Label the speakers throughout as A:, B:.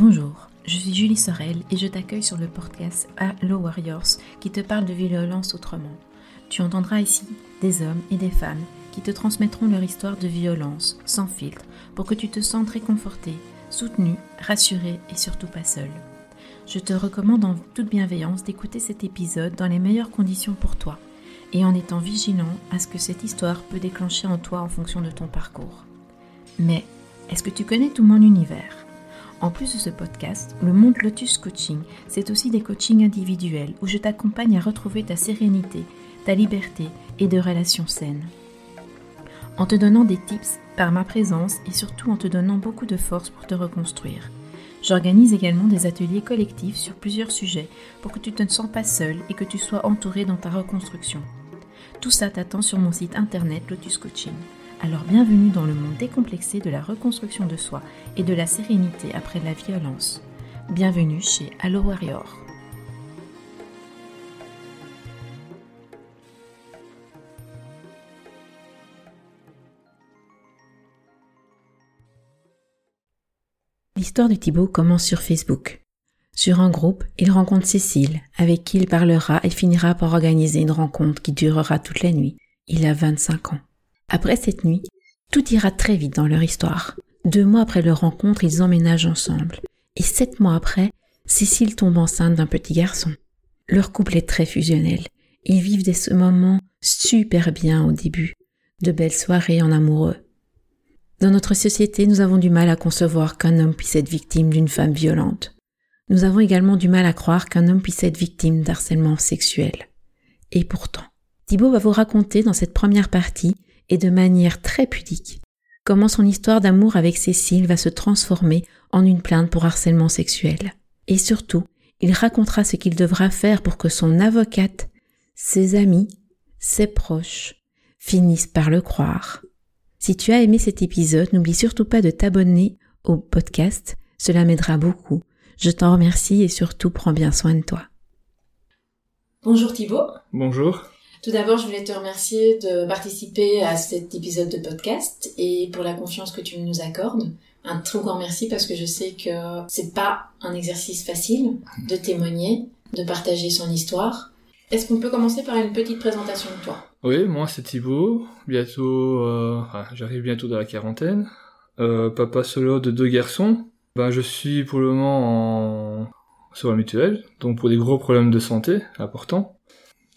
A: Bonjour, je suis Julie Sorel et je t'accueille sur le podcast Hello Warriors qui te parle de violence autrement. Tu entendras ici des hommes et des femmes qui te transmettront leur histoire de violence sans filtre pour que tu te sentes réconforté, soutenu, rassuré et surtout pas seul. Je te recommande en toute bienveillance d'écouter cet épisode dans les meilleures conditions pour toi et en étant vigilant à ce que cette histoire peut déclencher en toi en fonction de ton parcours. Mais est-ce que tu connais tout mon univers? En plus de ce podcast, le monde Lotus Coaching, c'est aussi des coachings individuels où je t'accompagne à retrouver ta sérénité, ta liberté et de relations saines. En te donnant des tips par ma présence et surtout en te donnant beaucoup de force pour te reconstruire. J'organise également des ateliers collectifs sur plusieurs sujets pour que tu ne te sens pas seul et que tu sois entouré dans ta reconstruction. Tout ça t'attend sur mon site internet Lotus Coaching. Alors bienvenue dans le monde décomplexé de la reconstruction de soi et de la sérénité après la violence. Bienvenue chez Allo Warrior. L'histoire de Thibaut commence sur Facebook. Sur un groupe, il rencontre Cécile, avec qui il parlera et finira par organiser une rencontre qui durera toute la nuit. Il a 25 ans. Après cette nuit, tout ira très vite dans leur histoire. Deux mois après leur rencontre, ils emménagent ensemble. Et sept mois après, Cécile tombe enceinte d'un petit garçon. Leur couple est très fusionnel. Ils vivent des moments super bien au début. De belles soirées en amoureux. Dans notre société, nous avons du mal à concevoir qu'un homme puisse être victime d'une femme violente. Nous avons également du mal à croire qu'un homme puisse être victime d'harcèlement sexuel. Et pourtant, Thibault va vous raconter dans cette première partie et de manière très pudique comment son histoire d'amour avec Cécile va se transformer en une plainte pour harcèlement sexuel. Et surtout, il racontera ce qu'il devra faire pour que son avocate, ses amis, ses proches finissent par le croire. Si tu as aimé cet épisode, n'oublie surtout pas de t'abonner au podcast, cela m'aidera beaucoup. Je t'en remercie et surtout prends bien soin de toi. Bonjour Thibaut.
B: Bonjour.
A: Tout d'abord, je voulais te remercier de participer à cet épisode de podcast et pour la confiance que tu nous accordes. Un très grand merci parce que je sais que c'est pas un exercice facile de témoigner, de partager son histoire. Est-ce qu'on peut commencer par une petite présentation de toi?
B: Oui, moi c'est Thibaut. Bientôt, euh, j'arrive bientôt dans la quarantaine. Euh, papa solo de deux garçons. Ben, je suis pour le moment en... sur la mutuelle, donc pour des gros problèmes de santé importants.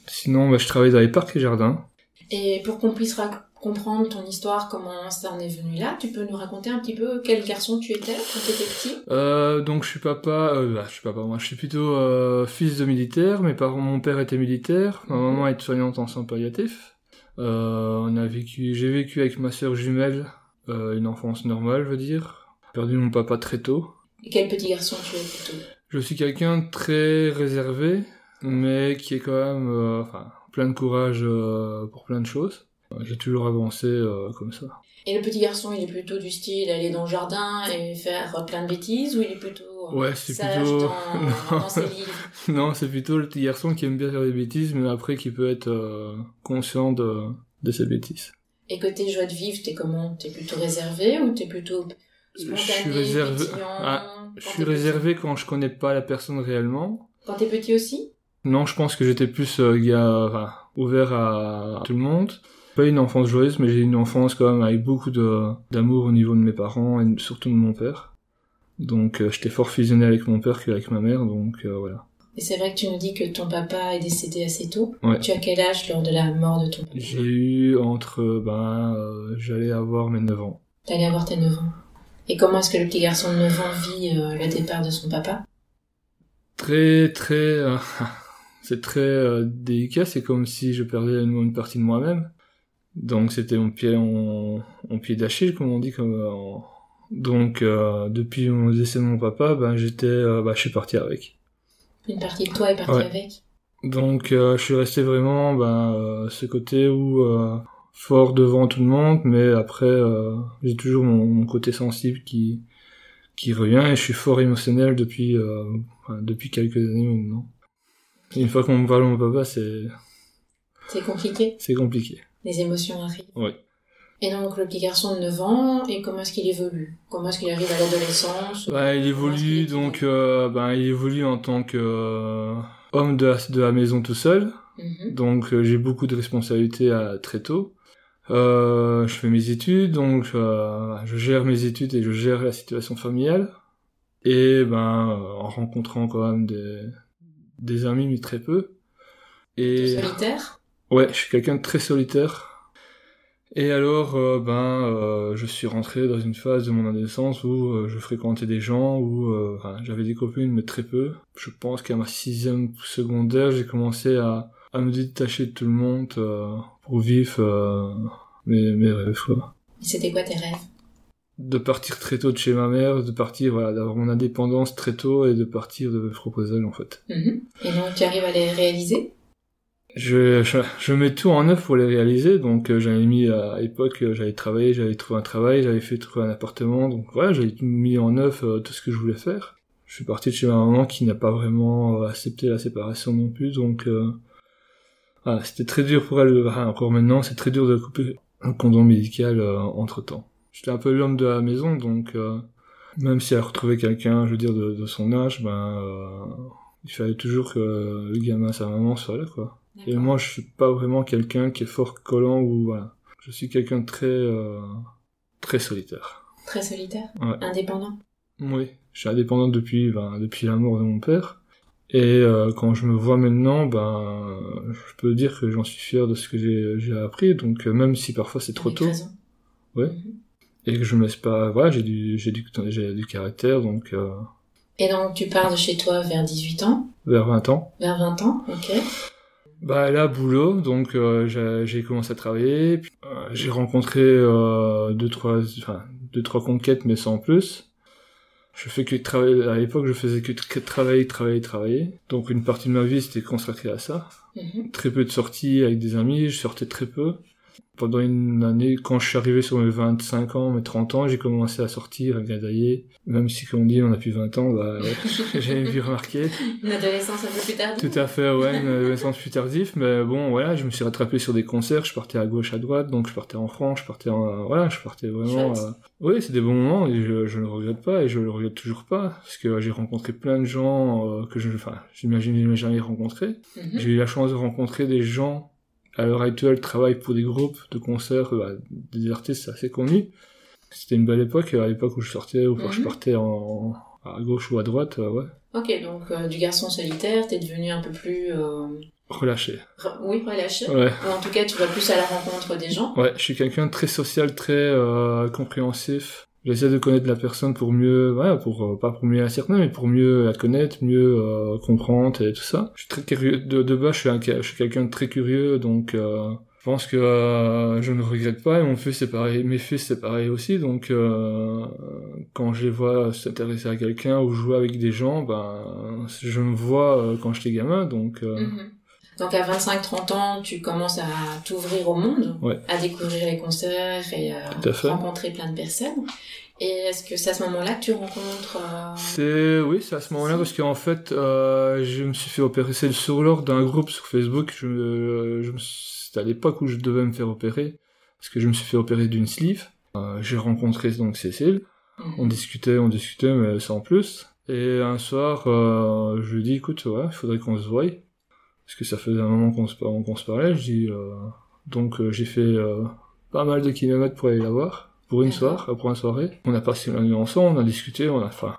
B: Sinon, bah, je travaille dans les parcs et jardins.
A: Et pour qu'on puisse comprendre ton histoire, comment ça en est venu là, tu peux nous raconter un petit peu quel garçon tu étais quand tu étais petit?
B: Euh, Donc je suis papa, euh, bah, je suis papa, moi je suis plutôt euh, fils de militaire. Mes parents, mon père était militaire, ma maman est soignante en soins palliatifs. On a vécu, j'ai vécu avec ma sœur jumelle une enfance normale, je veux dire. J'ai perdu mon papa très tôt.
A: Et quel petit garçon tu es plutôt?
B: Je suis quelqu'un de très réservé, mais qui est quand même euh, enfin, plein de courage euh, pour plein de choses. J'ai toujours avancé euh, comme ça.
A: Et le petit garçon, il est plutôt du style aller dans le jardin et faire plein de bêtises ou il est plutôt
B: ouais, c'est plutôt...
A: dans, dans ses livres?
B: Non, c'est plutôt le petit garçon qui aime bien faire des bêtises, mais après qui peut être conscient de, de ses bêtises.
A: Et côté joie de vivre, t'es comment? T'es plutôt réservé ou t'es plutôt spontané,
B: Je suis réservé. Ah, je suis réservé quand je connais pas la personne réellement.
A: Quand t'es petit aussi?
B: Non, je pense que j'étais plus euh, gars, enfin, ouvert à tout le monde. Pas une enfance joyeuse, mais j'ai une enfance quand même avec beaucoup d'amour au niveau de mes parents et surtout de mon père. Donc euh, j'étais fort fusionné avec mon père qu'avec ma mère, donc euh, voilà.
A: Et c'est vrai que tu nous dis que ton papa est décédé assez tôt.
B: Ouais.
A: Tu as quel âge lors de la mort de ton papa?
B: J'ai eu entre, ben, euh, j'allais avoir mes 9 ans.
A: T'allais avoir tes 9 ans. Et comment est-ce que le petit garçon de 9 ans vit euh, le départ de son papa?
B: Très, très, euh, c'est très euh, délicat, c'est comme si je perdais une, une partie de moi-même. Donc c'était mon pied en, en pied d'Achille, comme on dit. Comme, euh, en- Donc euh, depuis mon décès de mon papa, ben j'étais, euh, bah, je suis parti avec.
A: Une partie de toi est partie
B: Ouais.
A: avec
B: Donc je suis resté vraiment ben, ce côté où fort devant tout le monde, mais après j'ai toujours mon, mon côté sensible qui qui revient et je suis fort émotionnel depuis euh, enfin, depuis quelques années maintenant. Une fois qu'on me parle de mon papa, c'est
A: C'est compliqué
B: c'est compliqué.
A: Les émotions arrivent.
B: Ouais.
A: Et donc le petit garçon de 9 ans, et comment est-ce qu'il évolue? Comment est-ce qu'il arrive à l'adolescence?
B: Bah, Il évolue donc, euh, bah, il évolue en tant que euh, homme de la, de la maison tout seul.
A: Mhm.
B: Donc euh, j'ai beaucoup de responsabilités à, très tôt. Euh, je fais mes études, donc euh, je gère mes études et je gère la situation familiale. Et ben euh, en rencontrant quand même des, des amis, mais très peu. Et
A: Solitaire?
B: Ouais, je suis quelqu'un de très solitaire. Et alors, euh, ben, euh, je suis rentré dans une phase de mon adolescence où euh, je fréquentais des gens, où enfin, j'avais des copines, mais très peu. Je pense qu'à ma sixième secondaire, j'ai commencé à, à me détacher de tout le monde pour vivre mes, mes rêves. Quoi.
A: Et c'était quoi tes rêves?
B: De partir très tôt de chez ma mère, de partir, voilà, d'avoir mon indépendance très tôt et de partir de me proposer en fait.
A: Mhm. Et donc tu arrives à les réaliser?
B: Je, je, je mets tout en œuvre pour les réaliser, donc euh, j'avais mis à l'époque, euh, j'avais travaillé, j'avais trouvé un travail, j'avais fait trouver un appartement, donc voilà, j'avais mis en œuvre euh, tout ce que je voulais faire. Je suis parti de chez ma maman qui n'a pas vraiment euh, accepté la séparation non plus, donc euh, voilà, c'était très dur pour elle, enfin, encore maintenant, c'est très dur de couper un condom médical entre temps. J'étais un peu l'homme de la maison, donc euh, même si elle retrouvait quelqu'un, je veux dire, de, de son âge, ben euh, il fallait toujours que le gamin, sa maman soit là, quoi. Et moi, je suis pas vraiment quelqu'un qui est fort collant ou voilà. Je suis quelqu'un de très euh, très solitaire.
A: Très solitaire?
B: Ouais.
A: Indépendant?
B: Oui, je suis indépendant depuis ben, depuis la mort de mon père. Et euh, quand je me vois maintenant, ben je peux dire que j'en suis fier de ce que j'ai appris. Donc même si parfois c'est trop
A: Avec
B: tôt
A: raison.
B: Ouais.
A: Mhm.
B: Et que je me laisse pas, voilà, j'ai du j'ai du j'ai du caractère. Donc euh,
A: Et donc tu pars de chez toi vers 18 ans?
B: vers 20 ans.
A: Vers 20 ans, ok.
B: Bah là boulot donc euh, j'ai j'ai commencé à travailler puis, euh, j'ai rencontré deux trois enfin deux trois conquêtes mais sans plus je fais que travailler à l'époque je faisais que, que travailler travailler travailler donc une partie de ma vie c'était consacrée à ça
A: Mhm.
B: très peu de sorties avec des amis je sortais très peu pendant une année quand je suis arrivé sur mes 25 ans mes 30 ans j'ai commencé à sortir à gadailler. Même si comme on dit on a plus 20 ans bah j'ai vu remarquer.
A: Une adolescence un peu plus tard
B: tout à fait, ouais, une adolescence plus tardive, mais bon, voilà, je me suis rattrapé sur des concerts, je partais à gauche, à droite, donc je partais en France, je partais en, voilà, je partais vraiment, euh, oui, c'est des bons moments, et je, je ne le regrette pas, et je le regrette toujours pas, parce que j'ai rencontré plein de gens, euh, que je, enfin, j'imagine, je n'ai jamais rencontré.
A: Mhm.
B: J'ai eu la chance de rencontrer des gens, à l'heure actuelle, travaillent pour des groupes de concerts, euh, des artistes assez connus. C'était une belle époque, à l'époque où je sortais, ou je
A: Mhm.
B: partais en, à gauche ou à droite, euh, ouais,
A: Ok, donc euh, du garçon solitaire, t'es devenu un peu plus... euh,
B: relâché.
A: re- Oui, relâché.
B: Ouais.
A: Ou en tout cas, tu vas plus à la rencontre des gens.
B: Ouais, je suis quelqu'un de très social, très euh, compréhensif. J'essaie de connaître la personne pour mieux, voilà, pour euh, pas pour mieux la cerner, mais pour mieux la connaître, mieux euh, comprendre et tout ça. Je suis très curieux. De, de base, je suis, un, je suis quelqu'un de très curieux, donc euh, je pense que euh, je ne regrette pas. Et mon fils c'est pareil, mes fils c'est pareil aussi. Donc euh, quand je les vois s'intéresser à quelqu'un ou jouer avec des gens, ben je me vois quand j'étais gamin, donc.
A: Mhm. Donc à 25-30 ans, tu commences à t'ouvrir au monde,
B: Ouais.
A: à découvrir les concerts et
B: Tout à
A: rencontrer plein de personnes. Et est-ce que c'est à ce moment-là que tu rencontres... euh,
B: C'est oui, c'est à ce moment-là parce qu'en fait, euh, je me suis fait opérer. C'est sur l'ordre d'un groupe sur Facebook. Je, me- je me c'était à l'époque où je devais me faire opérer parce que je me suis fait opérer d'une sleeve. Euh, J'ai rencontré donc Cécile. On
A: mhm.
B: discutait, on discutait, mais sans plus. Et un soir, euh, je lui dis, écoute, ouais, il faudrait qu'on se voie. Parce que ça faisait un moment qu'on se, se parlait. Je dis, euh, donc euh, j'ai fait euh, pas mal de kilomètres pour aller la voir, pour une soirée, pour une soirée. On a passé la nuit ensemble, on a discuté, on a, enfin,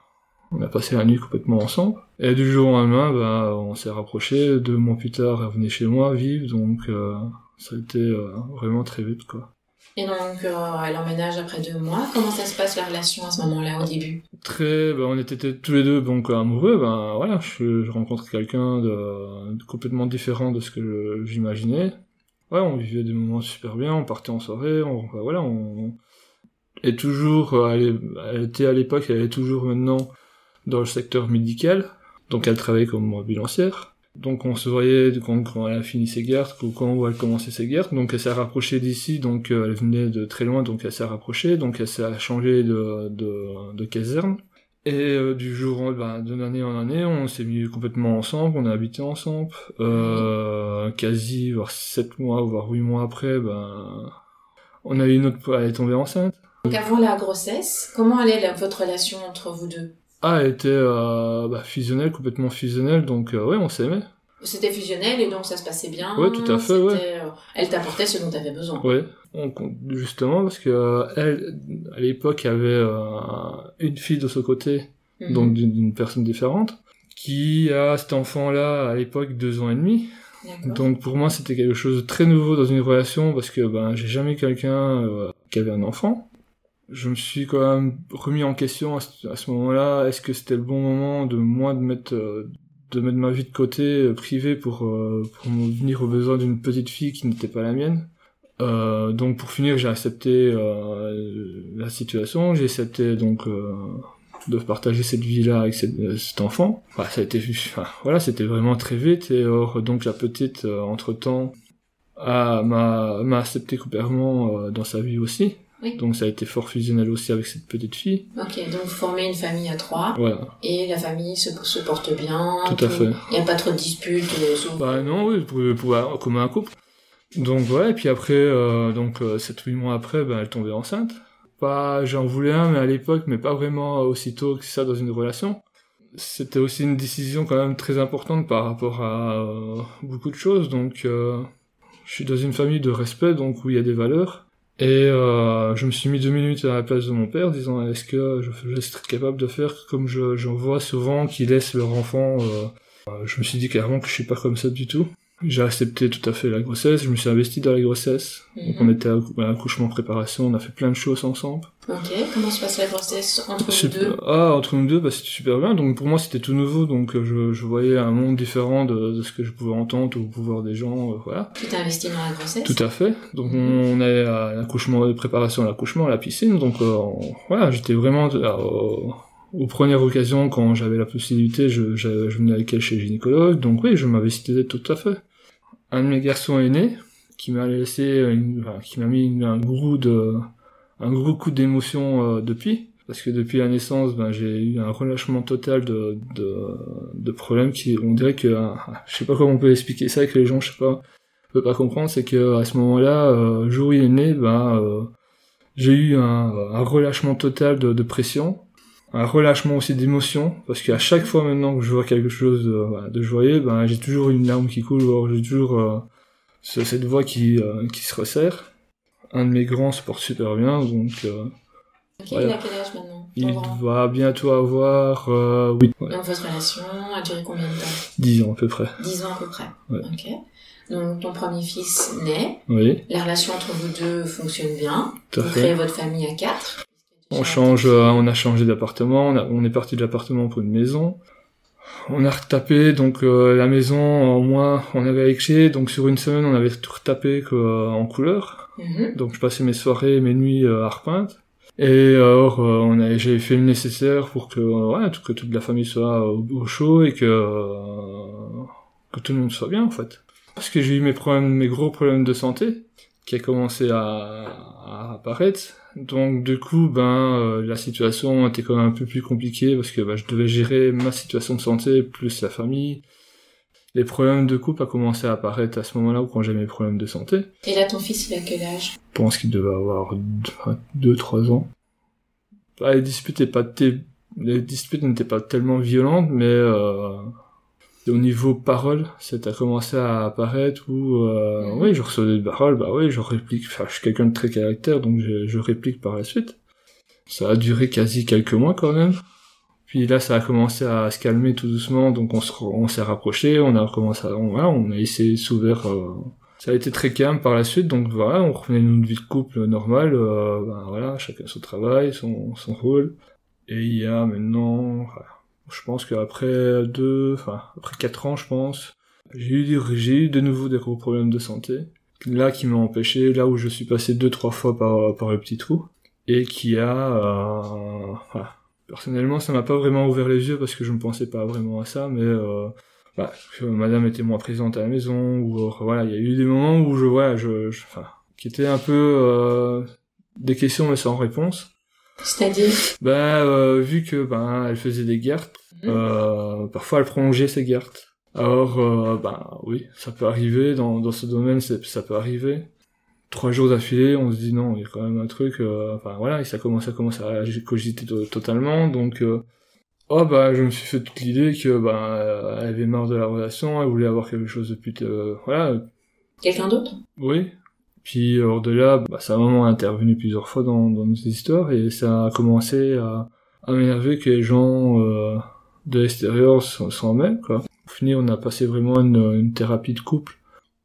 B: on a passé la nuit complètement ensemble. Et du jour au lendemain, bah, on s'est rapprochés. Deux mois plus tard, elle venait chez moi vivre, donc euh, ça a été vraiment très vite, quoi.
A: Et donc, euh, elle emménage après deux mois. Comment ça se passe la relation à ce moment-là, au début?
B: Très ben, on était tous les deux donc amoureux. Ben voilà je, je rencontre quelqu'un de, complètement différent de ce que j'imaginais. Ouais on vivait des moments super bien. On partait en soirée. Ben, voilà on et toujours euh, elle, est- elle était à l'époque elle est toujours maintenant dans le secteur médical. Donc elle travaillait comme ambulancière donc on se voyait quand, quand elle a fini ses ou quand elle commençait ses gardes donc elle s'est rapprochée d'ici donc euh, elle venait de très loin donc elle s'est rapprochée. Donc elle s'est changé de, de, de caserne. Et euh, du jour en- ben, d'une année en année on s'est mis complètement ensemble on a habité ensemble. Euh, quasi voire sept mois voire huit mois après ben On a eu une autre, elle est tombée enceinte.
A: Donc avant la grossesse, comment allait la- votre relation entre vous deux?
B: Ah, elle était euh, bah, fusionnelle, complètement fusionnelle, donc euh, ouais, on s'aimait.
A: C'était fusionnel et donc ça se passait bien.
B: Ouais, tout à fait, ouais.
A: Euh, Elle t'apportait ce dont tu avais besoin.
B: Ouais, on, justement parce que euh, elle, à l'époque, avait une fille de ce côté,
A: Mhm.
B: donc d'une personne différente, qui a cet enfant-là à l'époque deux ans et demi. Donc pour moi, c'était quelque chose de très nouveau dans une relation parce que ben j'ai jamais quelqu'un euh, qui avait un enfant. Je me suis quand même remis en question à ce, moment-là. Est-ce que c'était le bon moment de moi de mettre euh, de mettre ma vie de côté euh, privée pour euh, pour venir aux besoins d'une petite fille qui n'était pas la mienne? Euh, donc pour finir, j'ai accepté euh, la situation. J'ai accepté donc de partager cette vie-là avec cette- euh, cet enfant. Enfin, ça a été, enfin, voilà, c'était vraiment très vite. Et or, donc la petite, entre temps, m'a accepté complètement dans sa vie aussi.
A: Oui.
B: Donc ça a été fort fusionnel aussi avec cette petite fille.
A: Ok, donc vous formez une famille à trois
B: Voilà.
A: et la famille se, se porte bien.
B: Tout à fait.
A: Il n'y a pas trop de disputes. euh, sur-
B: Bah non, oui, pour, pour, comme un couple. Donc ouais, et puis après, euh, donc euh, 7-8 mois après, ben, elle tombait enceinte. Pas, j'en voulais un, mais à l'époque, mais pas vraiment aussitôt que ça dans une relation. C'était aussi une décision quand même très importante par rapport à euh, beaucoup de choses. Donc, euh, je suis dans une famille de respect, donc où il y a des valeurs. Et euh, je me suis mis deux minutes à la place de mon père, disant est-ce que je, je serais capable de faire comme je, j'en vois souvent qui laissent leur enfant. euh, euh, je me suis dit clairement que je suis pas comme ça du tout. J'ai accepté tout à fait la grossesse, je me suis investi dans la grossesse. Donc on
A: Mhm.
B: était à l'accouchement préparation, on a fait plein de choses ensemble.
A: Ok, comment se passe la grossesse entre vous
B: Super-
A: deux?
B: Ah, entre nous deux, bah, c'était super bien. Donc pour moi, c'était tout nouveau. Donc euh, je, je voyais un monde différent de, de ce que je pouvais entendre ou pouvoir des gens. euh, voilà.
A: Tu t'es investi dans la grossesse?
B: Tout à fait. Donc on, on est à l'accouchement, préparation à l'accouchement, à la piscine. Donc euh, on- voilà, j'étais vraiment euh, au- aux premières occasions quand j'avais la possibilité, je, je, je venais avec elle chez le gynécologue. Donc oui, je m'investissais tout à fait. Un de mes garçons est né, qui m'a laissé, une- enfin, qui m'a mis une- un gros de, un gros coup d'émotion euh, depuis. Parce que depuis la naissance, ben, j'ai eu un relâchement total de, de, de problèmes qui, on dirait que, euh, je sais pas comment on peut expliquer ça, que les gens, je sais pas, peuvent pas comprendre, c'est que à ce moment-là, euh, jour où il est né, ben, euh, j'ai eu un, un relâchement total de, de pression, un relâchement aussi d'émotion, parce qu'à chaque fois maintenant que je vois quelque chose de, voilà, de joyeux, ben, j'ai toujours une larme qui coule, j'ai toujours euh, ce- cette voix qui, euh, qui se resserre. Un de mes grands se porte super bien, donc euh, voilà.
A: il a quel âge maintenant
B: il
A: grand
B: va bientôt avoir euh, oui, ouais,
A: Donc votre relation a duré combien de temps
B: 10 ans à peu près.
A: 10 ans à peu près.
B: Ouais.
A: Ok. Donc ton premier fils naît,
B: Oui,
A: la relation entre vous deux fonctionne bien,
B: tout
A: vous
B: fait.
A: créez votre famille à quatre.
B: On change, euh, on a changé d'appartement, on, on est parti de l'appartement pour une maison. On a retapé donc euh, la maison en moins, on avait chez, donc sur une semaine on avait tout retapé que, euh, en couleur.
A: Mhm.
B: Donc je passais mes soirées, mes nuits euh, à repeindre. Et alors euh, on a, j'ai fait le nécessaire pour que euh, ouais, que toute la famille soit au, au chaud et que euh, que tout le monde soit bien en fait. Parce que j'ai eu mes problèmes, mes gros problèmes de santé qui a commencé à, à apparaître. Donc du coup, ben euh, la situation était quand même un peu plus compliquée parce que ben, je devais gérer ma situation de santé plus la famille. Les problèmes de couple a commencé à apparaître à ce moment-là où quand j'ai mes problèmes de santé.
A: Et là ton fils il a quel âge?
B: Je pense qu'il devait avoir 2-3 ans. Bah, les disputes étaient pas té- les disputes n'étaient pas tellement violentes, mais euh, au niveau parole, ça a commencé à apparaître où, euh,
A: Mhm.
B: oui, je recevais des paroles, bah oui, je réplique, enfin, je suis quelqu'un de très caractère, donc je, je réplique par la suite. Ça a duré quasi quelques mois quand même. Puis là, ça a commencé à se calmer tout doucement, donc on se, on s'est rapproché, on a commencé à, on, voilà, on a essayé de s'ouvrir, euh, ça a été très calme par la suite, donc voilà, on revenait à notre vie de couple normale, euh, ben voilà, chacun son travail, son, son rôle. Et il y a maintenant, voilà, je pense qu'après deux, enfin, après quatre ans, je pense, j'ai eu, des- j'ai eu de nouveau des gros problèmes de santé. Là, qui m'ont empêché, là où je suis passé deux, trois fois par, par le petit trou. Et qui a, euh, voilà. Personnellement, ça m'a pas vraiment ouvert les yeux parce que je ne pensais pas vraiment à ça, mais, euh, bah, madame était moins présente à la maison, ou voilà, il y a eu des moments où je, voilà, je, je- enfin, qui étaient un peu euh, des questions mais sans réponse.
A: C'est-à-dire
B: Bah, euh, vu que ben elle faisait des gardes,
A: Mhm.
B: euh, parfois elle prolongeait ses gardes. Alors, euh, bah oui, ça peut arriver dans dans ce domaine, ça peut arriver. trois jours d'affilée, on se dit non, il y a quand même un truc. euh, enfin voilà, et ça commence à commencer à cogiter to- totalement. Donc euh, oh bah je me suis fait toute l'idée que bah elle avait marre de la relation, elle voulait avoir quelque chose de plus voilà
A: Quelqu'un d'autre?
B: Oui. Puis hors de là, bah, sa maman a intervenu plusieurs fois dans, dans nos histoires et ça a commencé à, à m'énerver que les gens euh, de l'extérieur s'en mêlent. Quoi. Au final, on a passé vraiment une, une thérapie de couple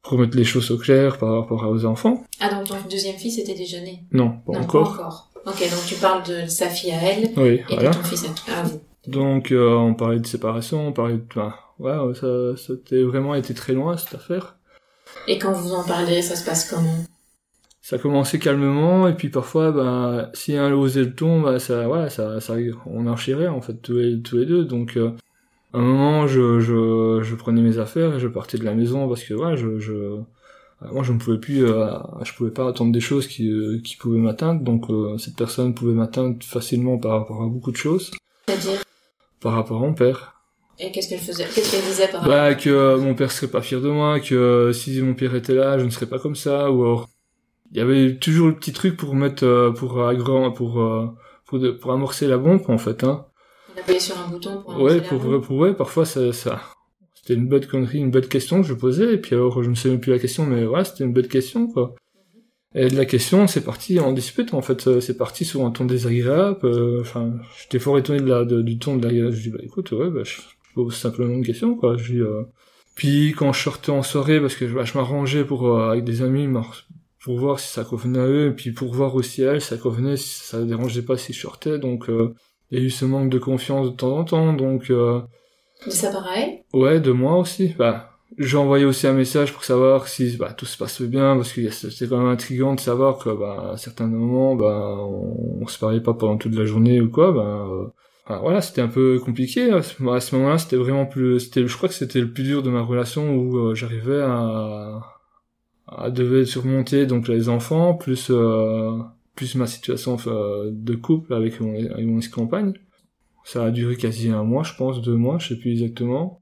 B: pour mettre les choses au clair par rapport aux enfants.
A: Ah, donc ton deuxième fils était déjà né
B: Non, pas
A: Non,
B: encore.
A: pas encore. Ok, donc tu parles de sa fille à elle
B: Oui,
A: et
B: voilà.
A: de ton fils à, vous.
B: Donc euh, on parlait de séparation, on parlait de... Enfin, ouais, ça, ça a vraiment été très loin cette affaire.
A: Et quand vous en parlez, ça se passe comment?
B: Ça commençait calmement et puis parfois bah si un osait le ton bah ça voilà ça ça on enchirait en fait tous les tous les deux. Donc euh, à un moment je je je prenais mes affaires et je partais de la maison parce que voilà je je euh, moi je ne pouvais plus euh, je pouvais pas attendre des choses qui euh, qui pouvaient m'atteindre. Donc cette personne pouvait m'atteindre facilement par rapport à beaucoup de choses.
A: C'est-à-dire?
B: Par rapport à mon père
A: Et qu'est-ce qu'elle faisait Qu'est-ce qu'elle disait par
B: bah que euh, mon père serait pas fier de moi que euh, si mon père était là je ne serais pas comme ça ou alors il y avait toujours le petit truc pour mettre euh, pour agran pour euh, pour, de- pour amorcer la bombe en fait hein.
A: On appuyait sur un bouton pour
B: ouais
A: annoncer la
B: pour,
A: bombe.
B: pour ouais parfois ça ça c'était une bête connerie une bête question que je posais et puis alors je me souviens plus la question mais ouais c'était une bête question quoi. Et de la question c'est parti en dispute en fait Euh, c'est parti sur un ton désagréable euh, enfin j'étais fort étonné de la de- du ton de la je dis bah écoute ouais bah je pose simplement une question quoi. Je dis euh, puis quand je sortais en soirée parce que je, bah, je m'arrangeais pour euh, avec des amis pour voir si ça convenait à eux et puis pour voir aussi à elle si ça convenait si ça dérangeait pas si je sortais. Donc euh, il y a eu ce manque de confiance de temps en temps. Donc
A: De ça par à elle
B: ouais de moi aussi. Bah j'ai envoyé aussi un message pour savoir si bah, tout se passe bien parce que c'était quand même intriguant de savoir que bah, à certains moments bah, on, on se parlait pas pendant toute la journée ou quoi bah, euh, enfin, voilà c'était un peu compliqué à ce, à ce moment-là c'était vraiment plus c'était je crois que c'était le plus dur de ma relation où euh, j'arrivais à à devait surmonter donc les enfants plus euh, plus ma situation euh, de couple avec mon mon ex-compagne. Ça a duré quasi un mois je pense deux mois je sais plus exactement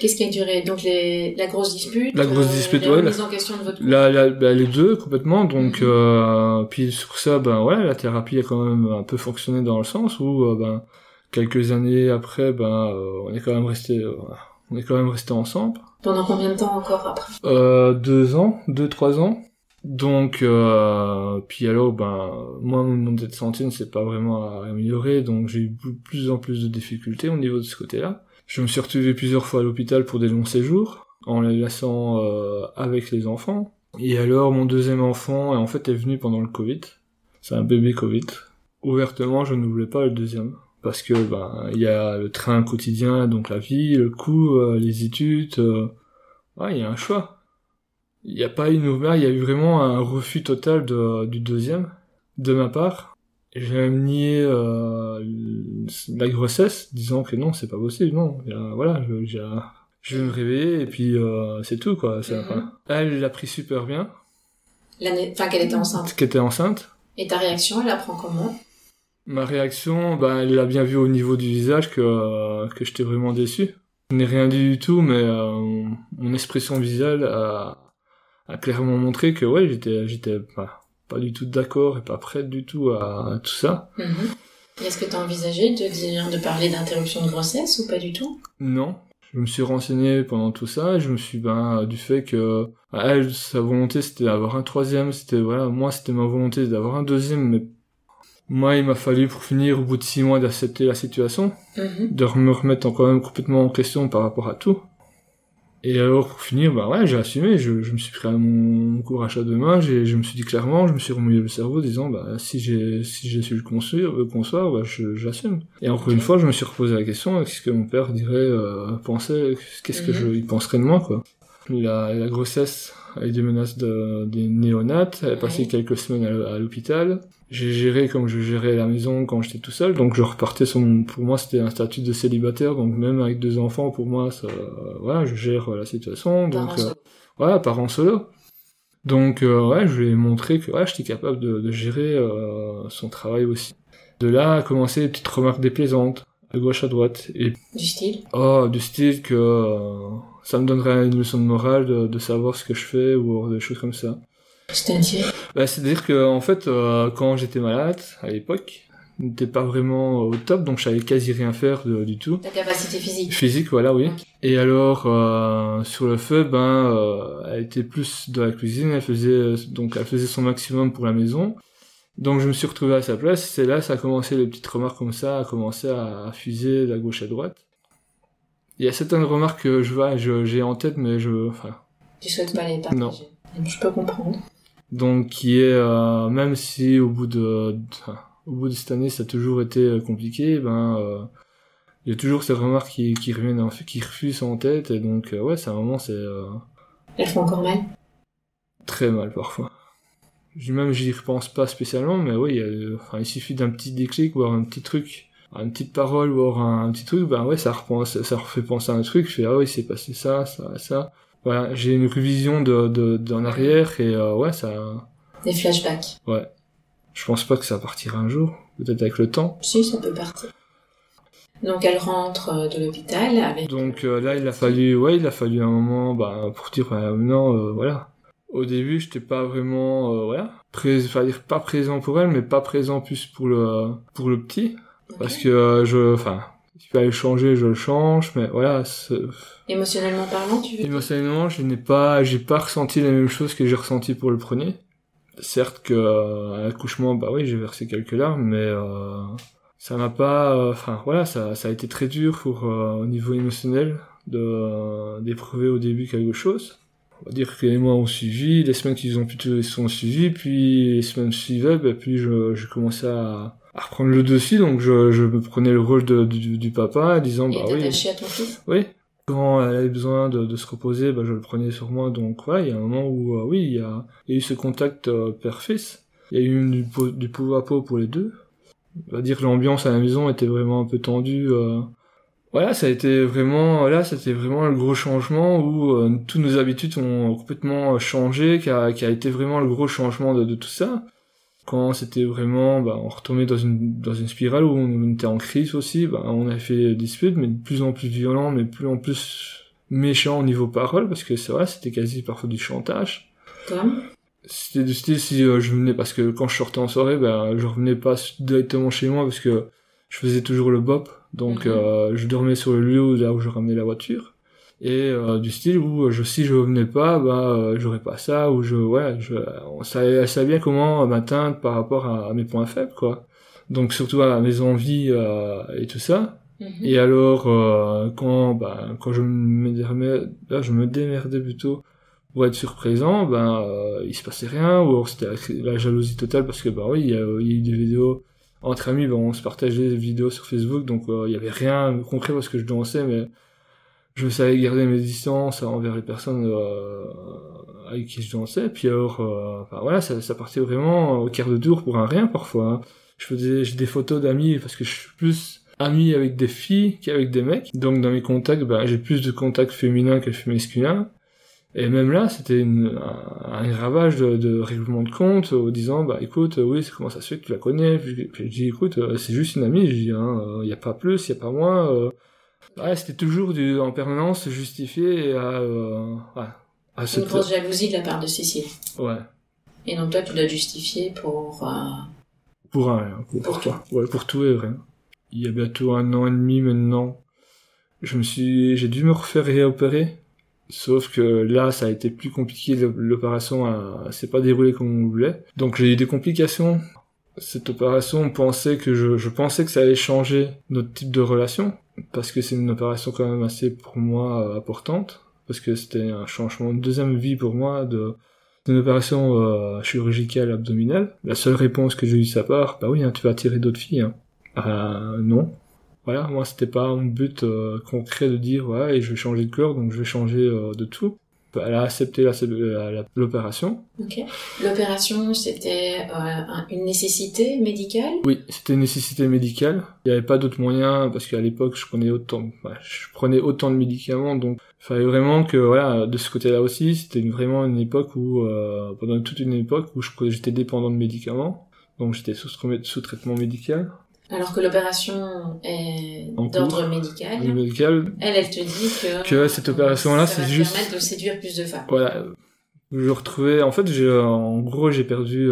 A: Qu'est-ce qui a duré? Donc les, la grosse dispute
B: La grosse
A: euh,
B: dispute,
A: la
B: ouais, la-
A: en question de votre
B: Là, là, bah, les deux complètement. Donc,
A: Mhm.
B: euh, puis sur ça, ben ouais, la thérapie a quand même un peu fonctionné dans le sens où, euh, ben, quelques années après, ben, euh, on est quand même resté, euh, on est quand même resté ensemble.
A: Pendant combien de temps encore après?
B: Euh, deux ans, deux trois ans. Donc, euh, puis alors, ben, moi, mon état de santé ne s'est pas vraiment amélioré, donc j'ai eu de plus en plus de difficultés au niveau de ce côté-là. Je me suis retrouvé plusieurs fois à l'hôpital pour des longs séjours, en les laissant euh, avec les enfants. Et alors, mon deuxième enfant, en fait, est venu pendant le Covid. C'est un bébé Covid. Ouvertement, je ne voulais pas le deuxième. Parce que, ben, il y a le train quotidien, donc la vie, le coût, euh, les études, euh, il y a un choix. Il n'y a pas une ouvert, il y a eu vraiment un refus total du deuxième, de ma part. J'ai même nié euh, la grossesse, disant que non, c'est pas possible, non. Voilà, je, j'ai- je vais me réveiller et puis euh, c'est tout, quoi.
A: Mhm.
B: enfin, elle l'a pris super bien,
A: enfin qu'elle était enceinte.
B: qu'elle était enceinte.
A: Et ta réaction, elle la prend comment?
B: Ma réaction, bah, elle l'a bien vu au niveau du visage que, euh, que j'étais vraiment déçu. Je n'ai rien dit du tout, mais euh, mon expression visuelle a, a clairement montré que ouais, j'étais, j'étais pas, pas du tout d'accord et pas prête du tout à, à tout ça.
A: Mhm. Est-ce que tu as envisagé de dire, de parler d'interruption de grossesse ou pas du tout?
B: Non. Je me suis renseigné pendant tout ça et je me suis ben du fait que elle sa volonté c'était d'avoir un troisième c'était voilà moi c'était ma volonté d'avoir un deuxième mais moi il m'a fallu pour finir au bout de six mois d'accepter la situation
A: Mhm.
B: de me remettre en- quand même complètement en question par rapport à tout. Et alors, pour finir, bah ouais, j'ai assumé, je, je me suis pris à mon à deux mains, j'ai- je me suis dit clairement, je me suis remué le cerveau disant, bah, si j'ai, si j'ai su le concevoir, le concevoir, bah, je, j'assume. Et encore une fois, je me suis reposé la question, qu'est-ce que mon père dirait, euh, pensait, qu'est-ce que je, il penserait de moi, quoi. La, la grossesse, avec des menaces de, des néonates, elle a passé
A: Ouais.
B: quelques semaines à, à l'hôpital. J'ai géré comme je gérais la maison quand j'étais tout seul, donc je repartais sur mon, pour moi c'était un statut de célibataire, donc même avec deux enfants, pour moi, ça, voilà, je gère la situation, donc, euh, voilà, parent solo. Donc, euh, ouais, je lui ai montré que, ouais, j'étais capable de, de gérer, euh, son travail aussi. De là, a commencé des petites remarques déplaisantes, à gauche, à droite, et
A: Du style
B: Oh, du style que euh, ça me donnerait une leçon de morale de, de savoir ce que je fais ou des choses comme ça.
A: C'est-à-dire
B: bah, C'est-à-dire que en fait, euh, quand j'étais malade à l'époque, n'était pas vraiment au top, donc je savais quasi rien faire de, du tout.
A: Ta capacité physique.
B: Physique, voilà, oui. Et alors euh, sur le feu, ben, euh, elle était plus de la cuisine, elle faisait donc elle faisait son maximum pour la maison. Donc je me suis retrouvé à sa place. C'est là, ça a commencé les petites remarques comme ça, a commencé à, fuser de gauche à droite. Il y a certaines remarques que je vois, j'ai en tête, mais je, enfin.
A: Tu souhaites pas les partager.
B: Non.
A: Je peux comprendre.
B: Donc qui est euh, même si au bout de, au bout de cette année ça a toujours été euh, compliqué, ben euh, il y a toujours ces remarques qui, qui reviennent, qui refusent en tête et donc ouais c'est un moment c'est.
A: Elles font encore mal.
B: Très mal parfois. Même j'y repense pas spécialement, mais oui, il, enfin, il suffit d'un petit déclic ou un petit truc, une petite parole ou un, petit truc, ben ouais, ça repense, ça refait penser à un truc. Je fais ah oui, c'est passé ça, ça, ça voilà, j'ai une révision de, de, d'en arrière et euh, ouais, ça.
A: Des flashbacks.
B: Ouais. Je pense pas que ça partira un jour, peut-être avec le temps.
A: Si, ça peut partir. Donc elle rentre euh, de l'hôpital avec.
B: Donc euh, là, il a fallu, ouais, il a fallu un moment, bah, pour dire, bah, non, voilà. Au début, j'étais pas vraiment, voilà, pré... enfin dire pas présent pour elle, mais pas présent plus pour le, pour le petit, parce que je, enfin, si je peux le changer, je le change, mais voilà.
A: Émotionnellement parlant, tu veux
B: Émotionnellement, je n'ai pas, j'ai pas ressenti la même chose que j'ai ressenti pour le premier. Certes que euh, à l'accouchement, bah oui, j'ai versé quelques larmes, mais euh, ça m'a pas, euh, enfin voilà, ça, ça a été très dur pour au niveau émotionnel de d'éprouver au début quelque chose. On va dire que les mois ont suivi, les semaines qu'ils ont plutôt sont suivies, puis les semaines suivaient, bah, puis je, je commençais à à reprendre le dessus, donc je, je me prenais le rôle de, du, du papa, disant
A: bah
B: oui.
A: à ton fils?
B: Oui. Quand elle avait besoin de, de, se reposer, bah, je le prenais sur moi, donc ouais, il y a un moment où euh, oui, il y a, il y a eu ce contact euh, père-fils. Il y a eu du, du peau à peau pour les deux. On va dire que l'ambiance à la maison était vraiment un peu tendue. Euh. Voilà, ça a été vraiment, là, c'était vraiment le gros changement où euh, toutes nos habitudes ont complètement changé, qui a, qui a été vraiment le gros changement de, de tout ça. Quand c'était vraiment, bah, on retombait dans une, dans une spirale où on était en crise aussi, bah, on a fait des disputes, mais de plus en plus violents, mais de plus en plus méchants au niveau parole, parce que c'est vrai, c'était quasi parfois du chantage. C'était du style si euh, je venais, parce que quand je sortais en soirée, bah, je revenais pas directement chez moi, parce que je faisais toujours le bop, donc mhm. euh, je dormais sur le lieu là où je ramenais la voiture et euh, du style où euh, je si je venais pas bah euh, j'aurais pas ça ou je ouais je on savait, savait bien comment m'atteindre par rapport à, mes points faibles quoi donc surtout à mes envies et tout ça mhm. et alors quand bah quand je me démerdais là je me démerdais plutôt pour être surprésent ben il se passait rien ou c'était la, jalousie totale parce que bah oui il y a, il y a eu des vidéos entre amis ben, on se partageait des vidéos sur Facebook donc il y avait rien concret parce que je dansais mais je savais garder mes distances envers les personnes euh, avec qui je dansais. Puis alors, euh, enfin, voilà, ça, ça, partait vraiment au quart de tour pour un rien parfois. Hein. Je faisais j'ai des photos d'amis parce que je suis plus ami avec des filles qu'avec des mecs. Donc dans mes contacts, bah, j'ai plus de contacts féminins que masculins. Et même là, c'était un, ravage de, de, règlement de compte, en disant, bah écoute, oui, c'est comment ça se fait que tu la connais? Puis, puis je dis, écoute, euh, c'est juste une amie. Je dis, il hein, n'y a pas plus, il y a pas moins. Euh, Ouais, c'était toujours du, en permanence justifié à, euh,
A: à Une grosse jalousie de la part de Cécile.
B: Ouais.
A: Et donc toi, tu l'as justifié pour... Euh...
B: Pour rien, pour, pour, toi. Ouais, pour tout et rien. Il y a bientôt un an et demi maintenant, je me suis, j'ai dû me refaire réopérer. Sauf que là, ça a été plus compliqué. L'opération s'est pas déroulée comme on voulait. Donc j'ai eu des complications. Cette opération, on pensait que je, je pensais que ça allait changer notre type de relation parce que c'est une opération quand même assez pour moi euh, importante parce que c'était un changement de deuxième vie pour moi de une opération euh, chirurgicale abdominale. La seule réponse que j'ai eue de sa part, bah oui, hein, tu vas attirer d'autres filles. Hein. Euh, non. Voilà, moi c'était pas un but euh, concret de dire ouais, et je vais changer de corps, donc je vais changer de tout elle a accepté l'opération.
A: L'opération, c'était euh, une nécessité médicale?
B: Oui, c'était une nécessité médicale. Il n'y avait pas d'autre moyen parce qu'à l'époque, je prenais autant, je prenais autant de médicaments, donc il fallait vraiment que voilà, de ce côté-là aussi, c'était vraiment une époque où, euh, pendant toute une époque où j'étais dépendant de médicaments, donc j'étais sous, sous traitement médical.
A: Alors que l'opération est d'ordre médical.
B: médical.
A: Elle, elle te dit que.
B: Que cette opération-là, c'est juste.
A: permettre de séduire plus de femmes.
B: Voilà. Je retrouvais, en fait, j'ai, en gros, j'ai perdu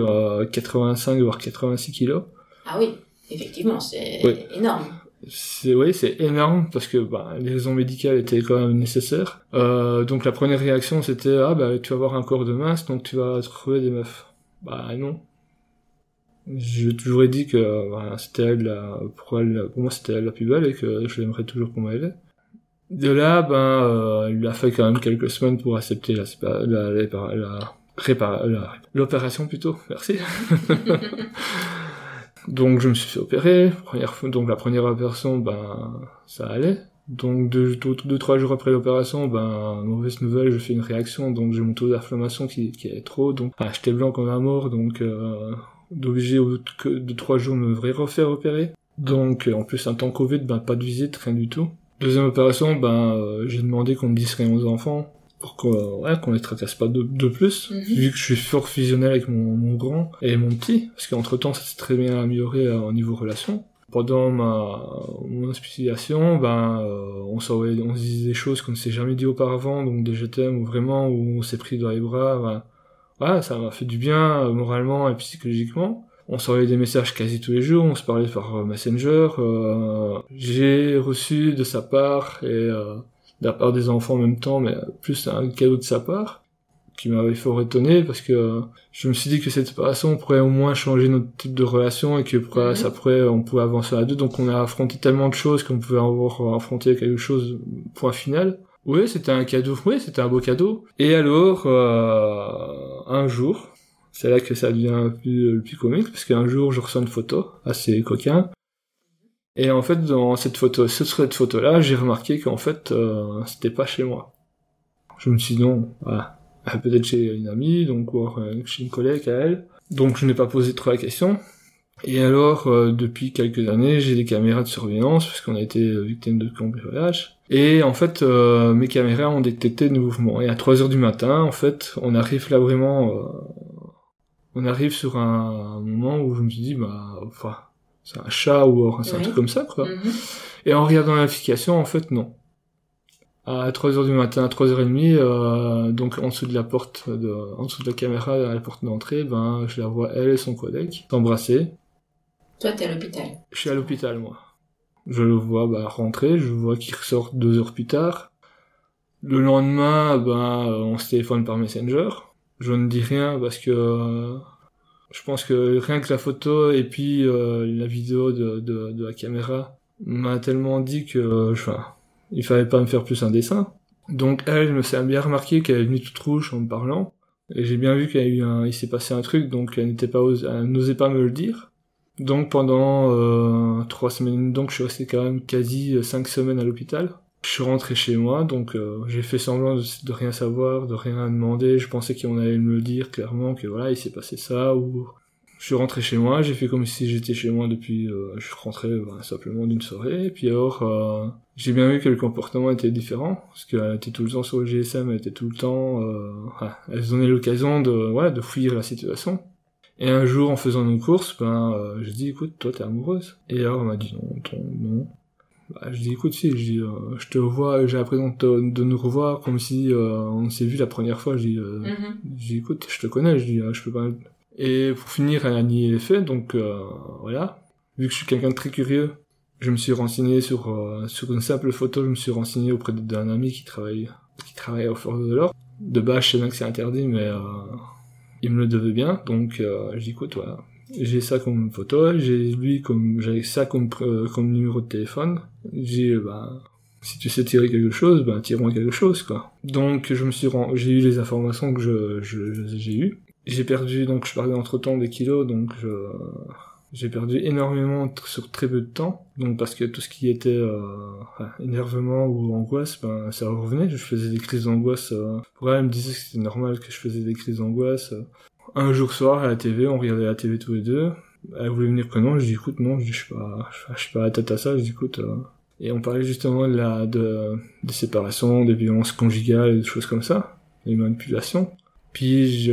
B: 85 voire 86 kilos.
A: Ah oui, effectivement, c'est énorme.
B: C'est oui, c'est énorme parce que bah, les raisons médicales étaient quand même nécessaires. Euh, donc la première réaction c'était ah bah tu vas avoir un corps de mince donc tu vas trouver des meufs. Bah non. J'ai toujours dit que bah, c'était elle la pour, pour moi c'était elle la plus belle et que je l'aimerais toujours comme elle. De là ben euh, il a fait quand même quelques semaines pour accepter la la, la, la l'opération plutôt. Merci. Donc je me suis fait opérer. Première fois, donc la première opération, ben ça allait. Donc deux, deux, trois jours après l'opération, ben mauvaise nouvelle, je fais une réaction, donc j'ai mon taux d'inflammation qui, qui est trop, donc ah, j'étais blanc comme un mort, donc euh, d'obligé de trois jours me refaire opérer. Donc en plus un temps Covid, ben pas de visite, rien du tout. Deuxième opération, ben euh, j'ai demandé qu'on me dise rien aux enfants pour qu'on ouais, qu'on les tracasse pas de, de plus, mhm. vu que je suis fort fusionnel avec mon, mon grand et mon petit, parce qu'entre temps ça s'est très bien amélioré euh, au niveau relation. Pendant ma mon hospitalisation, ben euh, on s'envoyait, on se disait des choses qu'on ne s'est jamais dit auparavant, donc des je t'aime ou vraiment où on s'est pris dans les bras. Ben, voilà, ça m'a fait du bien euh, moralement et psychologiquement. On s'envoyait des messages quasi tous les jours, on se parlait par Messenger. J'ai reçu de sa part et de la part des enfants en même temps, mais plus un cadeau de sa part, qui m'avait fort étonné parce que je me suis dit que cette façon pourrait au moins changer notre type de relation et que après, mhm. ça pourrait, on pouvait avancer à deux. Donc on a affronté tellement de choses qu'on pouvait avoir affronté quelque chose, point final. Oui, c'était un cadeau. Oui, c'était un beau cadeau. Et alors, euh, un jour, c'est là que ça devient le plus comique, parce qu'un jour, je reçois une photo assez coquin et en fait, dans cette photo, sur cette photo-là, j'ai remarqué qu'en fait, euh, c'était pas chez moi. Je me suis dit non, voilà, ah, peut-être chez une amie, donc ou euh, chez une collègue à elle. Donc je n'ai pas posé trop la question. Et alors, euh, depuis quelques années, j'ai des caméras de surveillance, puisqu'on a été victime de cambriolage. Et en fait, mes caméras ont détecté de mouvements. Et à 3 heures du matin, en fait, on arrive là vraiment... on arrive sur un, un, moment où je me suis dit, bah, enfin, c'est un chat ou c'est un truc comme ça, quoi. Mhm. Et en regardant l'application, en fait, non. À 3h du matin, à 3h30, euh, donc en dessous de la porte, de, en dessous de la caméra, à la porte d'entrée, ben, je la vois, elle et son collègue, s'embrasser.
A: Toi, t'es à l'hôpital.
B: Je suis à l'hôpital, moi. Je le vois, bah, rentrer, je vois qu'il ressort deux heures plus tard. Le lendemain, ben, on se téléphone par Messenger. Je ne dis rien parce que je pense que rien que la photo et puis euh, la vidéo de, la caméra m'a tellement dit que enfin, il fallait pas me faire plus un dessin. Donc elle, je me suis bien remarqué qu'elle est venue toute rouge en me parlant. Et j'ai bien vu qu'il y a eu un, il s'est passé un truc, donc elle n'osait pas me le dire. Donc pendant euh, trois semaines, donc je suis resté quand même quasi euh, cinq semaines à l'hôpital. Je suis rentré chez moi, donc euh, j'ai fait semblant de, rien savoir, de rien demander. Je pensais qu'on allait me le dire clairement que voilà, il s'est passé ça. Ou je suis rentré chez moi, j'ai fait comme si j'étais chez moi depuis. Euh, je suis rentré bah, simplement d'une soirée. Et puis alors, euh, j'ai bien vu que le comportement était différent parce qu'elle était tout le temps sur le GSM, elle était tout le temps. elle se donnait l'occasion de ouais de fuir la situation. Et un jour, en faisant nos courses, ben, j'ai dit, écoute, toi, t'es amoureuse. Et alors, elle m'a dit, non, non. Bah, je dis écoute si, je dis euh, je te revois, j'ai l'impression de, de, nous revoir comme si euh, on s'est vu la première fois. Je dis, euh, mm-hmm. je dis écoute, je te connais, je dis je peux pas. Et pour finir, elle a nié les faits, donc voilà. Vu que je suis quelqu'un de très curieux, je me suis renseigné sur sur une simple photo, je me suis renseigné auprès d'un ami qui travaille qui travaille au Fort de l'Or. De base, je sais bien que c'est interdit, mais il me le devait bien, donc je dis écoute voilà j'ai ça comme photo, j'ai lui comme j'avais ça comme comme numéro de téléphone. J'ai bah si tu sais tirer quelque chose, ben tirons quelque chose quoi. Donc je me suis j'ai eu les informations que je j'ai eu. J'ai perdu donc je parlais entre temps des kilos donc je j'ai perdu énormément sur très peu de temps, donc parce que tout ce qui était euh, énervement ou angoisse, ben ça revenait. Je faisais des crises d'angoisse. Euh, pour elle, me disait que c'était normal que je faisais des crises d'angoisse un jour soir à la TV, on regardait la TV tous les deux. Elle voulait venir prénom, je dis écoute non, je suis pas, je suis pas la tête à ça, je dis écoute. Euh. Et on parlait justement de la de des séparations, des violences conjugales, des choses comme ça, des manipulations. Puis je,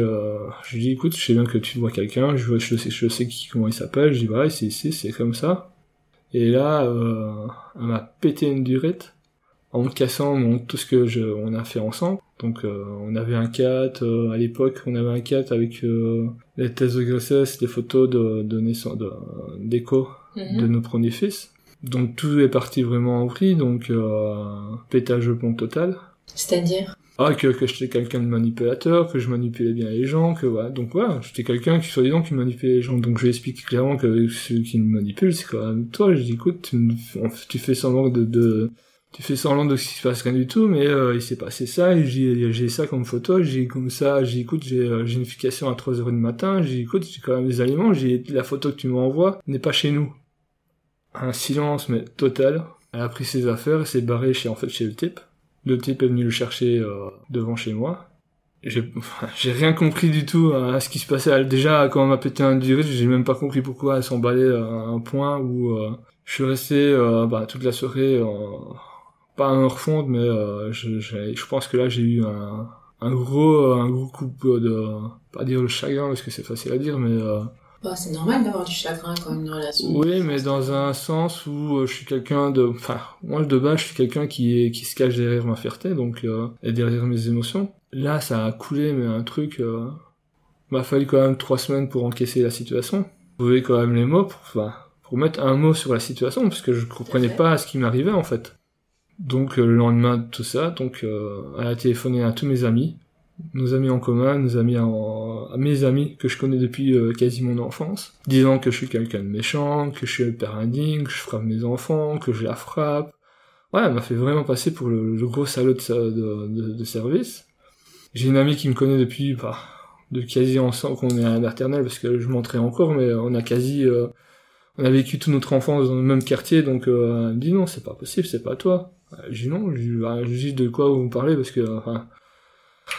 B: je dis écoute, je sais bien que tu vois quelqu'un, je, je sais, je sais qui, comment il s'appelle, je dis voilà, c'est c'est c'est comme ça. Et là, euh, elle m'a pété une durette en me cassant mon, tout ce que je, on a fait ensemble. Donc euh, on avait un 4, euh, à l'époque on avait un 4 avec euh, les thèses de grossesse, des photos de, de naissance, de, d'écho
A: Mhm.
B: de nos premiers fils. Donc tout est parti vraiment en vrille, donc pétage de plomb total.
A: C'est-à-dire?
B: Ah, que, que j'étais quelqu'un de manipulateur, que je manipulais bien les gens, que voilà. Donc voilà, j'étais quelqu'un qui, soi-disant, qui manipulait les gens. Donc je lui explique clairement que celui qui me manipule, c'est quand même toi. Je dis, écoute, tu, tu fais semblant de, de, tu fais semblant de ce qui se passe rien du tout, mais euh, il s'est passé ça, et j'ai, j'ai ça comme photo, j'ai comme ça, j'ai, écoute, j'ai, euh, j'ai une notification à 3 heures du matin, j'ai, écoute, j'ai quand même des aliments, j'ai, la photo que tu m'envoies n'est pas chez nous. Un silence, mais total. Elle a pris ses affaires, elle s'est barrée chez, en fait, chez le type. Le type est venu le chercher euh, devant chez moi. J'ai rien compris du tout à ce qui se passait. Déjà, quand on m'a pété un virus, j'ai même pas compris pourquoi elle s'emballait à un point où euh, je suis resté euh, bah, toute la soirée, euh, pas à me refondre, mais euh, je, je pense que là j'ai eu un, un gros un gros coup de pas dire le chagrin parce que c'est facile à dire, mais
A: Bah, c'est normal d'avoir du chagrin quand même une relation.
B: oui, mais dans un sens où euh, je suis quelqu'un de, enfin, moi de base, je suis quelqu'un qui est qui se cache derrière ma fierté, donc euh, et derrière mes émotions. Là, ça a coulé, mais un truc, euh, m'a fallu quand même trois semaines pour encaisser la situation. Trouver quand même les mots pour, enfin, pour mettre un mot sur la situation, parce que je comprenais pas ce qui m'arrivait en fait. Donc euh, le lendemain de tout ça, donc euh, elle a téléphoné à tous mes amis, nos amis en commun, nos amis en, mes amis que je connais depuis euh, quasi mon enfance, disant que je suis quelqu'un de méchant, que je suis le père indigne, que je frappe mes enfants, que je la frappe. Ouais, elle m'a fait vraiment passer pour le, le gros salaud de, de, de- service. J'ai une amie qui me connaît depuis, bah, de quasi ensemble, qu'on est à maternelle, parce que je m'entrais encore, mais on a quasi, euh, on a vécu toute notre enfance dans le même quartier, donc euh, elle me dit non, c'est pas possible, c'est pas toi. Je dis non, bah, je dis de quoi vous parlez, parce que, enfin,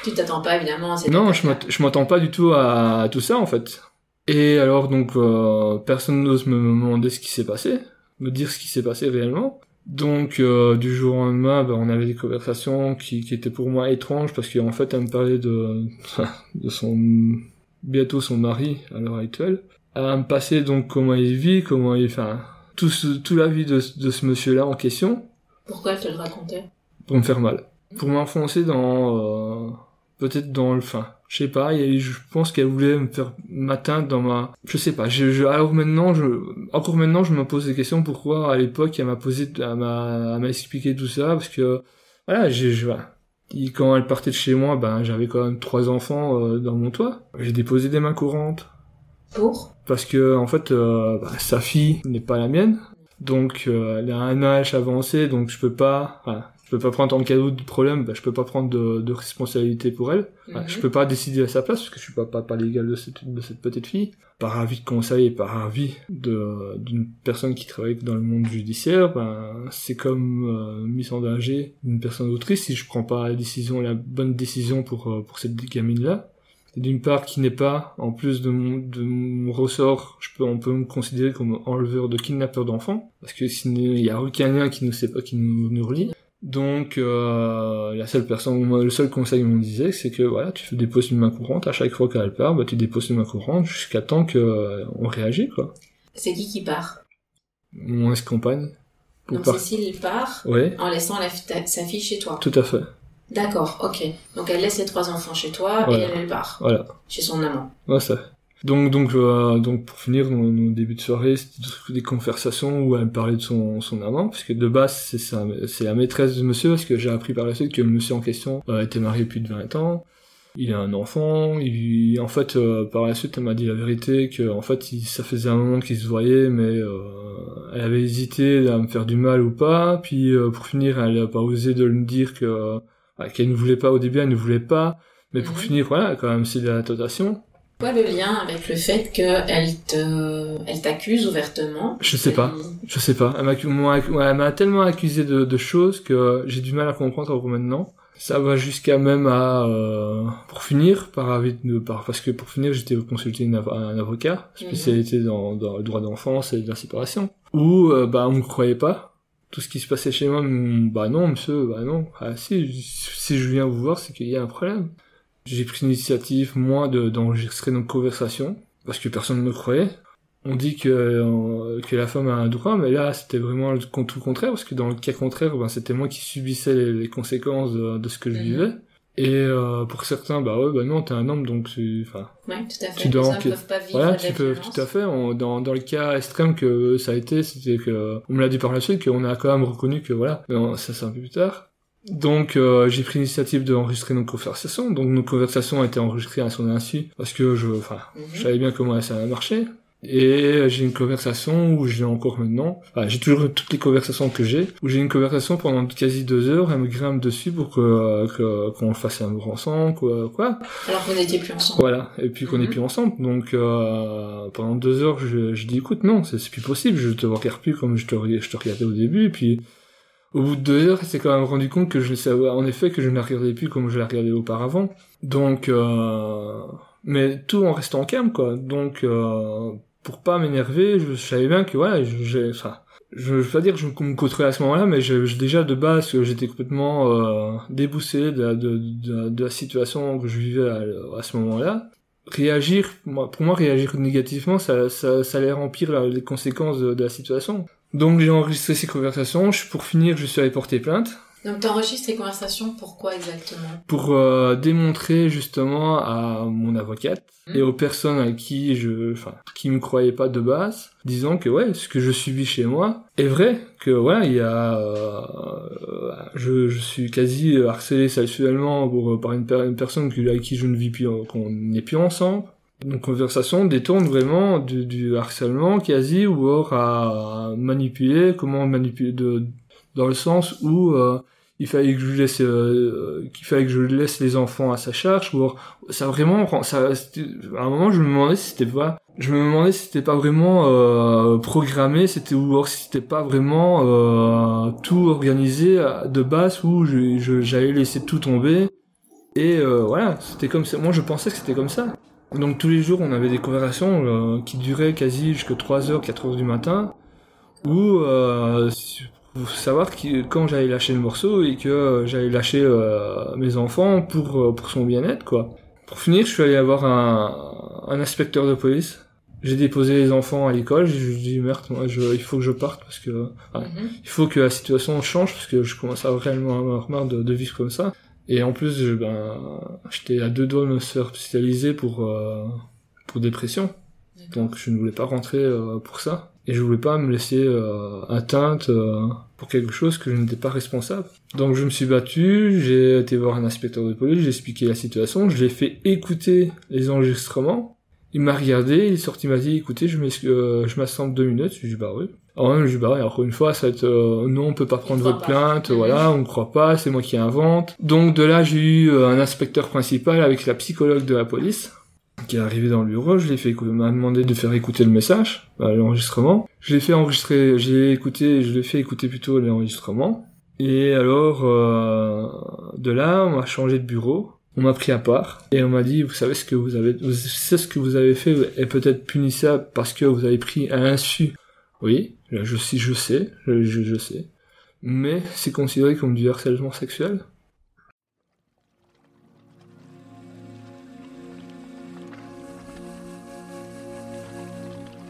A: Tu t'attends pas évidemment à cette
B: non, je m'attends pas du tout à, à tout ça en fait. Et alors donc euh, personne n'ose me demander ce qui s'est passé, me dire ce qui s'est passé réellement. Donc euh, du jour au lendemain, ben, on avait des conversations qui, qui étaient pour moi étranges parce qu'en fait elle me parlait de de son bientôt son mari à l'heure actuelle. Elle me passait donc comment il vit, comment il, enfin tout ce, tout la vie de, ce- de ce monsieur-là en question
A: Pourquoi elle te le racontait?
B: Pour me faire mal. Pour m'enfoncer dans... euh, peut-être dans le... Enfin, je sais pas, et je pense qu'elle voulait me faire m'atteindre dans ma... Je sais pas, je, je- alors maintenant, je, encore maintenant, je me pose des questions pourquoi à l'époque elle m'a posé, elle m'a, expliqué tout ça, parce que, voilà, j'ai, je. Et quand elle partait de chez moi, ben, j'avais quand même trois enfants euh, dans mon toit. J'ai déposé des mains courantes.
A: Pour?
B: Parce que, en fait, euh, bah, sa fille n'est pas la mienne. Donc, euh, elle a un âge avancé, donc je peux pas, voilà, je peux pas prendre en cadeau de problème, bah, je peux pas prendre de, de responsabilité pour elle. Voilà,
A: Mhm.
B: Je peux pas décider à sa place parce que je suis pas papa légal de cette, de cette petite fille. Par avis de conseil et par avis de, d'une personne qui travaille dans le monde judiciaire, ben, c'est comme euh, mise en danger d'une personne autrice si je prends pas la décision, la bonne décision pour, euh, pour cette gamine-là. Et d'une part qui n'est pas, en plus de mon, de mon ressort, je peux, on peut me considérer comme enleveur de kidnappeur d'enfants, parce que s'il n'y a aucun lien qui nous sait pas, qui nous, nous relie. Donc, euh, la seule personne, le seul conseil qu'on me disait, c'est que voilà, tu déposes une main courante, à chaque fois qu'elle part, bah, tu déposes une main courante jusqu'à temps que euh, on réagit, quoi.
A: C'est qui qui part?
B: Mon ex-compagne.
A: Donc
B: par-
A: Cécile part
B: Ouais,
A: en laissant la fi- ta- sa fille chez toi.
B: tout à fait.
A: D'accord, ok. Donc elle laisse les trois enfants chez toi
B: Voilà.
A: et elle, elle part
B: Voilà.
A: chez son amant.
B: Ouais, ça. Donc, donc, euh, donc, pour finir, nos, nos débuts de soirée, c'était des conversations où elle me parlait de son, son amant, parce que de base, c'est sa, c'est la maîtresse de monsieur, parce que j'ai appris par la suite que le monsieur en question euh, était marié depuis de 20 ans. Il a un enfant, il, en fait, euh, par la suite, elle m'a dit la vérité, que, en fait, il- ça faisait un moment qu'ils se voyaient, mais, euh, elle avait hésité à me faire du mal ou pas, puis, euh, pour finir, elle a pas osé de me dire que, euh, qu'elle ne voulait pas au début, elle ne voulait pas, mais pour
A: Mhm.
B: finir, voilà, quand même, c'est de la tentation.
A: Quoi le lien avec le fait qu'elle te, elle t'accuse ouvertement
B: Je sais pas.
A: Elle-
B: Je sais pas. Elle m'a, tellement accusé de, de choses que j'ai du mal à comprendre encore maintenant. Ça va jusqu'à même à, euh, pour finir, par avis de, par, parce que pour finir, j'étais consulté une un avocat, spécialité dans, dans le droit d'enfance et de la séparation, où, euh, bah, on me croyait pas. Tout ce qui se passait chez moi, bah non, monsieur, bah non. Ah si, si je viens vous voir, c'est qu'il y a un problème. J'ai pris l'initiative, moi, de, d'enregistrer nos conversations, parce que personne ne me croyait. on dit que, euh, que la femme a un droit, mais là, c'était vraiment le, tout le contraire, parce que dans le cas contraire, ben, c'était moi qui subissais les, conséquences de, ce que je mhm. vivais. Et euh, pour certains, bah ouais, bah non, t'es un homme, donc tu,
C: enfin, ouais, tout à fait. Tu dois, peuvent pas vivre
B: voilà, tu peux, tout à fait. dans dans le cas extrême que ça a été, c'était que on me l'a dit par la suite qu'on a quand même reconnu que voilà, mais ça c'est un peu plus tard. Donc euh, j'ai pris l'initiative d'enregistrer nos conversations. Donc nos conversations ont été enregistrées à son insu parce que je, enfin, mhm. je savais bien comment ça allait marcher. Et j'ai une conversation où j'ai encore maintenant, enfin, j'ai toujours toutes les conversations que j'ai, où j'ai une conversation pendant quasi deux heures, elle me grimpe dessus pour que qu'on fasse un mot ensemble, quoi, quoi.
C: Alors qu'on n'était plus ensemble.
B: Voilà, et puis qu'on n'est mhm. plus ensemble. Donc euh, pendant deux heures, je, je dis écoute, non, c'est plus possible, je te regarde plus comme je te, je te regardais au début, et puis au bout de deux heures, c'est quand même rendu compte que je savais en effet que je ne la regardais plus comme je la regardais auparavant. Donc, euh, mais tout en restant calme, quoi. Donc, euh, pour pas m'énerver, je, savais bien que voilà, j'ai, enfin, je, veux pas dire que je me côtoyais à ce moment-là, mais je, déjà de base j'étais complètement euh, déboussolé de, la situation que je vivais à, ce moment-là. Réagir, pour moi, réagir négativement, ça, ça, ça allait remplir les conséquences de la situation. Donc j'ai enregistré ces conversations. Pour finir, je suis allé porter plainte.
C: Donc t'enregistres ces conversations pourquoi exactement?
B: Pour euh, démontrer justement à mon avocate et aux personnes à qui je, enfin, qui me croyaient pas de base, disant que ouais, ce que je subis chez moi est vrai, que voilà, il y a, euh, je, je suis quasi harcelé sexuellement pour, par une, une personne avec qui je ne vis plus, qu'on n'est plus ensemble nos conversations détournent vraiment du, du, harcèlement quasi ou alors à manipuler, comment manipuler de, dans le sens où euh, il fallait que je laisse euh, qu'il fallait que je laisse les enfants à sa charge ou ça vraiment ça à un moment je me demandais si c'était pas je me demandais si c'était pas vraiment euh, programmé c'était ou alors si c'était pas vraiment euh, tout organisé de base où j'allais je, laisser tout tomber. Et voilà c'était comme ça. Moi je pensais que c'était comme ça donc tous les jours, on avait des conversations euh, qui duraient quasi jusqu'à 3h, 4h du matin, où euh, faut savoir que, quand j'allais lâcher le morceau et que j'allais lâcher euh, mes enfants pour, euh, pour son bien-être, quoi. Pour finir, je suis allé avoir un, un inspecteur de police. J'ai déposé les enfants à l'école, je lui ai dit merde, moi je, il faut que je parte parce que mhm. il faut que la situation change parce que je commence à réellement avoir marre de, de vivre comme ça. Et en plus, ben, j'étais à deux doigts de me faire hospitaliser pour, euh, pour dépression. Donc je ne voulais pas rentrer euh, pour ça. Et je voulais pas me laisser euh, atteinte euh, pour quelque chose que je n'étais pas responsable. Donc je me suis battu, j'ai été voir un inspecteur de police, j'ai expliqué la situation, je l'ai fait écouter les enregistrements. Il m'a regardé, il est sorti, il m'a dit écoutez, je m'assemble deux minutes. Je lui ai dit bah oui. Alors même, je dis, bah ouais, encore une fois, ça va être, euh, non, on peut pas prendre votre plainte, voilà, on ne croit pas, c'est moi qui invente. Donc de là, j'ai eu euh, un inspecteur principal avec la psychologue de la police, qui est arrivé dans le bureau, je l'ai fait m'a demandé de faire écouter le message, bah, l'enregistrement. Je l'ai fait enregistrer, j'ai écouté, je l'ai fait écouter plutôt l'enregistrement. Et alors, euh, de là, on m'a changé de bureau, on m'a pris à part et on m'a dit vous savez ce que vous avez ce que vous avez fait est peut-être punissable parce que vous avez pris un insu oui, je, je sais, je sais. Mais c'est considéré comme du harcèlement sexuel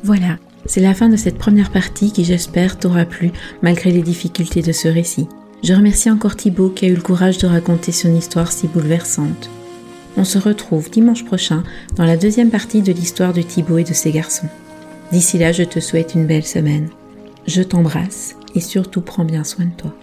A: Voilà, c'est la fin de cette première partie qui j'espère t'aura plu malgré les difficultés de ce récit. Je remercie encore Thibaut qui a eu le courage de raconter son histoire si bouleversante. On se retrouve dimanche prochain dans la deuxième partie de l'histoire de Thibaut et de ses garçons. D'ici là, je te souhaite une belle semaine. Je t'embrasse et surtout prends bien soin de toi.